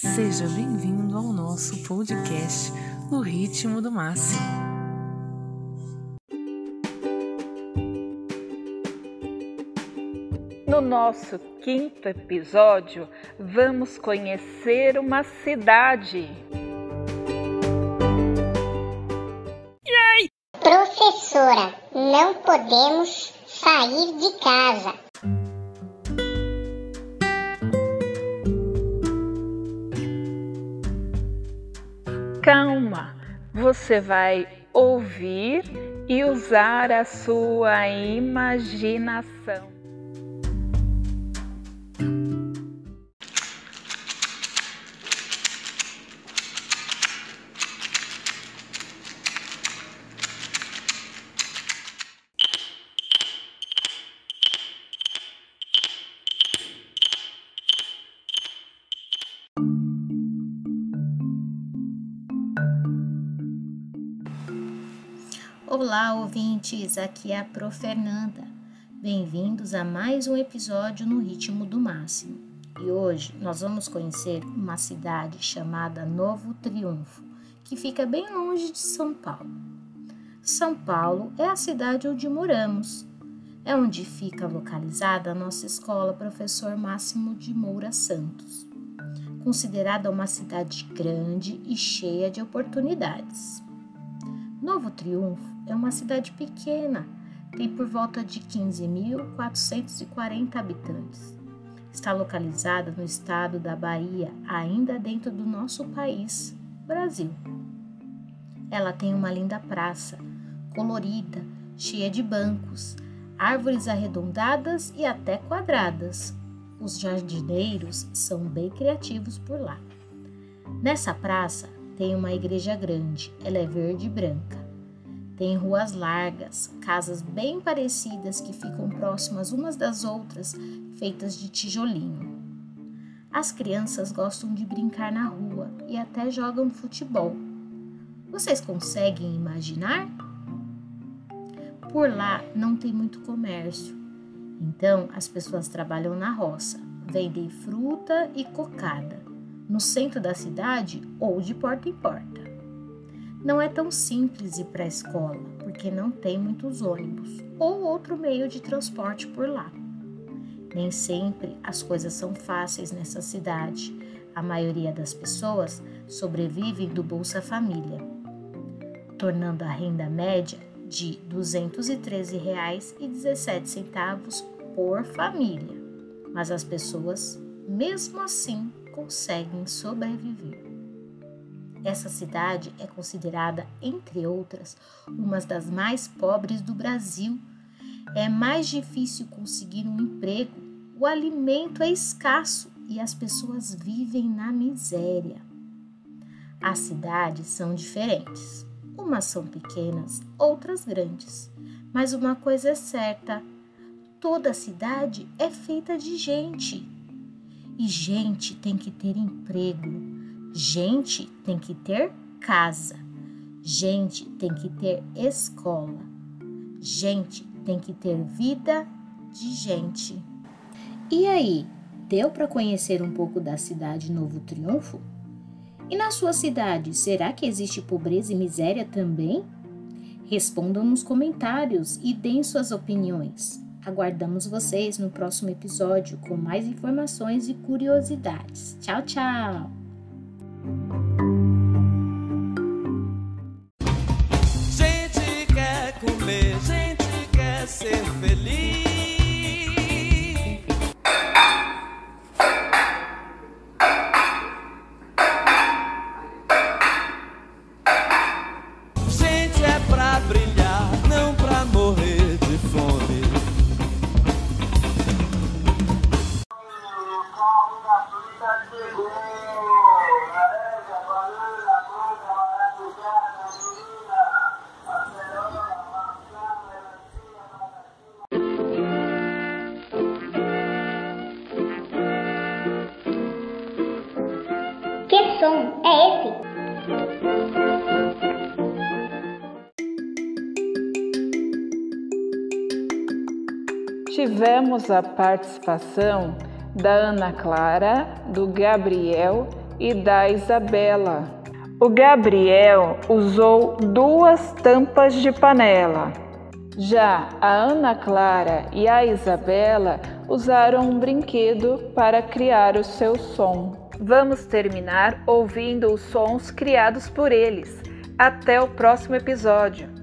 Seja bem-vindo ao nosso podcast No Ritmo do Máximo. No nosso quinto episódio, vamos conhecer uma cidade. Professora, não podemos sair de casa. Calma, você vai ouvir e usar a sua imaginação. Olá, ouvintes! Aqui é a Pro Fernanda. Bem-vindos a mais um episódio no Ritmo do Máximo. E hoje nós vamos conhecer uma cidade chamada Novo Triunfo, que fica bem longe de São Paulo. São Paulo é a cidade onde moramos. É onde fica localizada a nossa escola Professor Máximo de Moura Santos, considerada uma cidade grande e cheia de oportunidades. Novo Triunfo é uma cidade pequena, tem por volta de 15.440 habitantes. Está localizada no estado da Bahia, ainda dentro do nosso país, Brasil. Ela tem uma linda praça, colorida, cheia de bancos, árvores arredondadas e até quadradas. Os jardineiros são bem criativos por lá. Nessa praça tem uma igreja grande, ela é verde e branca. Tem ruas largas, casas bem parecidas que ficam próximas umas das outras, feitas de tijolinho. As crianças gostam de brincar na rua e até jogam futebol. Vocês conseguem imaginar? Por lá não tem muito comércio, então as pessoas trabalham na roça, vendem fruta e cocada no centro da cidade ou de porta em porta. Não é tão simples ir para a escola, porque não tem muitos ônibus ou outro meio de transporte por lá. Nem sempre as coisas são fáceis nessa cidade. A maioria das pessoas sobrevivem do Bolsa Família, tornando a renda média de R$ 213,17 por família. Mas as pessoas, mesmo assim, conseguem sobreviver. Essa cidade é considerada, entre outras, uma das mais pobres do Brasil. É mais difícil conseguir um emprego, o alimento é escasso e as pessoas vivem na miséria. As cidades são diferentes. Umas são pequenas, outras grandes. Mas uma coisa é certa: toda cidade é feita de gente. E gente tem que ter emprego. Gente tem que ter casa. Gente tem que ter escola. Gente tem que ter vida de gente. E aí, deu para conhecer um pouco da cidade Novo Triunfo? E na sua cidade, será que existe pobreza e miséria também? Respondam nos comentários e deem suas opiniões. Aguardamos vocês no próximo episódio com mais informações e curiosidades. Tchau, tchau! Gente som é esse? Tivemos a participação da Ana Clara, do Gabriel e da Isabela. O Gabriel usou duas tampas de panela. Já a Ana Clara e a Isabela usaram um brinquedo para criar o seu som. Vamos terminar ouvindo os sons criados por eles. Até o próximo episódio!